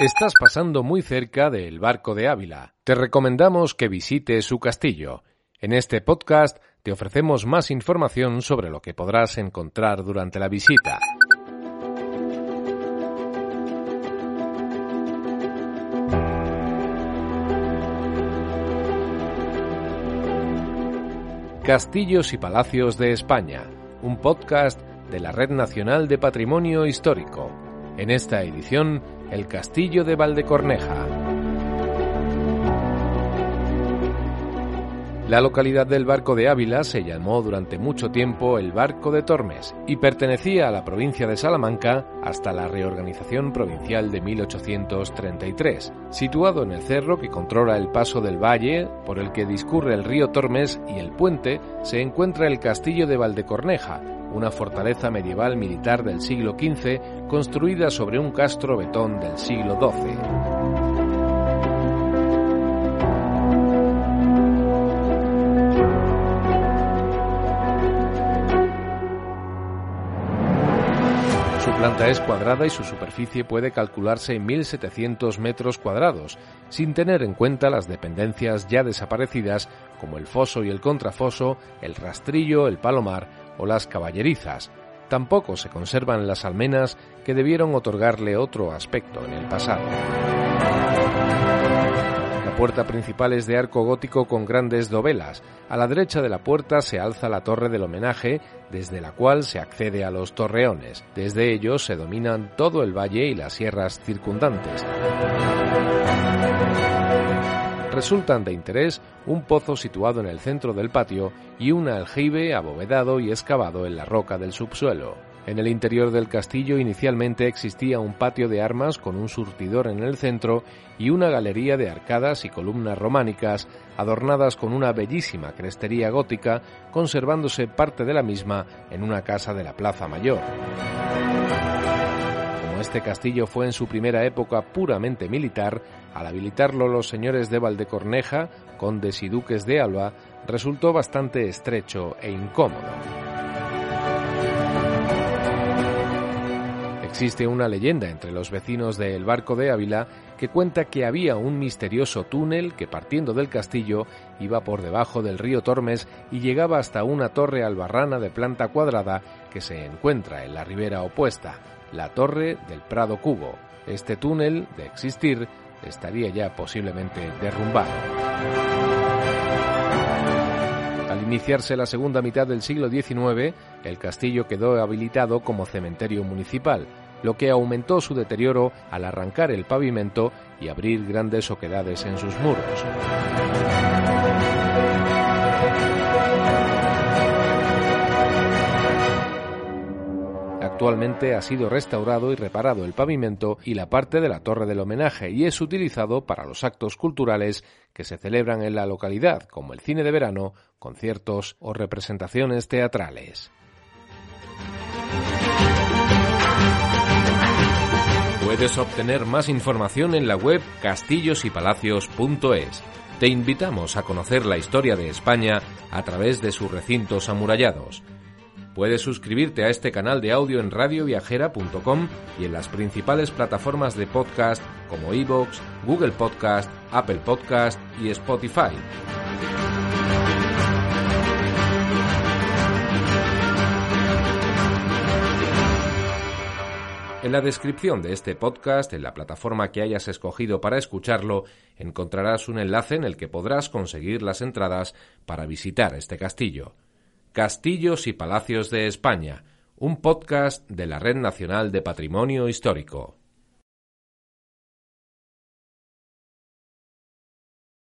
Estás pasando muy cerca del barco de Ávila. Te recomendamos que visites su castillo. En este podcast te ofrecemos más información sobre lo que podrás encontrar durante la visita. Castillos y Palacios de España, un podcast de la Red Nacional de Patrimonio Histórico. En esta edición, el Castillo de Valdecorneja. La localidad del Barco de Ávila se llamó durante mucho tiempo el Barco de Tormes y pertenecía a la provincia de Salamanca hasta la reorganización provincial de 1833. Situado en el cerro que controla el paso del valle por el que discurre el río Tormes y el puente, se encuentra el castillo de Valdecorneja, una fortaleza medieval militar del siglo XV construida sobre un castro betón del siglo XII. Es cuadrada y su superficie puede calcularse en 1.700 metros cuadrados, sin tener en cuenta las dependencias ya desaparecidas como el foso y el contrafoso, el rastrillo, el palomar o las caballerizas. Tampoco se conservan las almenas que debieron otorgarle otro aspecto en el pasado puerta principal es de arco gótico con grandes dovelas. A la derecha de la puerta se alza la torre del homenaje, desde la cual se accede a los torreones. Desde ellos se dominan todo el valle y las sierras circundantes. Resultan de interés un pozo situado en el centro del patio y un aljibe abovedado y excavado en la roca del subsuelo. En el interior del castillo inicialmente existía un patio de armas con un surtidor en el centro y una galería de arcadas y columnas románicas adornadas con una bellísima crestería gótica, conservándose parte de la misma en una casa de la Plaza Mayor. Como este castillo fue en su primera época puramente militar, al habilitarlo los señores de Valdecorneja, condes y duques de Alba, resultó bastante estrecho e incómodo. Existe una leyenda entre los vecinos del Barco de Ávila que cuenta que había un misterioso túnel que partiendo del castillo iba por debajo del río Tormes y llegaba hasta una torre albarrana de planta cuadrada que se encuentra en la ribera opuesta, la Torre del Prado Cubo. Este túnel, de existir, estaría ya posiblemente derrumbado. Al iniciarse la segunda mitad del siglo XIX, el castillo quedó habilitado como cementerio municipal, lo que aumentó su deterioro al arrancar el pavimento y abrir grandes oquedades en sus muros. Actualmente ha sido restaurado y reparado el pavimento y la parte de la torre del homenaje y es utilizado para los actos culturales que se celebran en la localidad, como el cine de verano, conciertos o representaciones teatrales. Puedes obtener más información en la web castillosypalacios.es. Te invitamos a conocer la historia de España a través de sus recintos amurallados. Puedes suscribirte a este canal de audio en radioviajera.com y en las principales plataformas de podcast como iVoox, Google Podcast, Apple Podcast y Spotify. En la descripción de este podcast, en la plataforma que hayas escogido para escucharlo, encontrarás un enlace en el que podrás conseguir las entradas para visitar este castillo. Castillos y Palacios de España, un podcast de la Red Nacional de Patrimonio Histórico.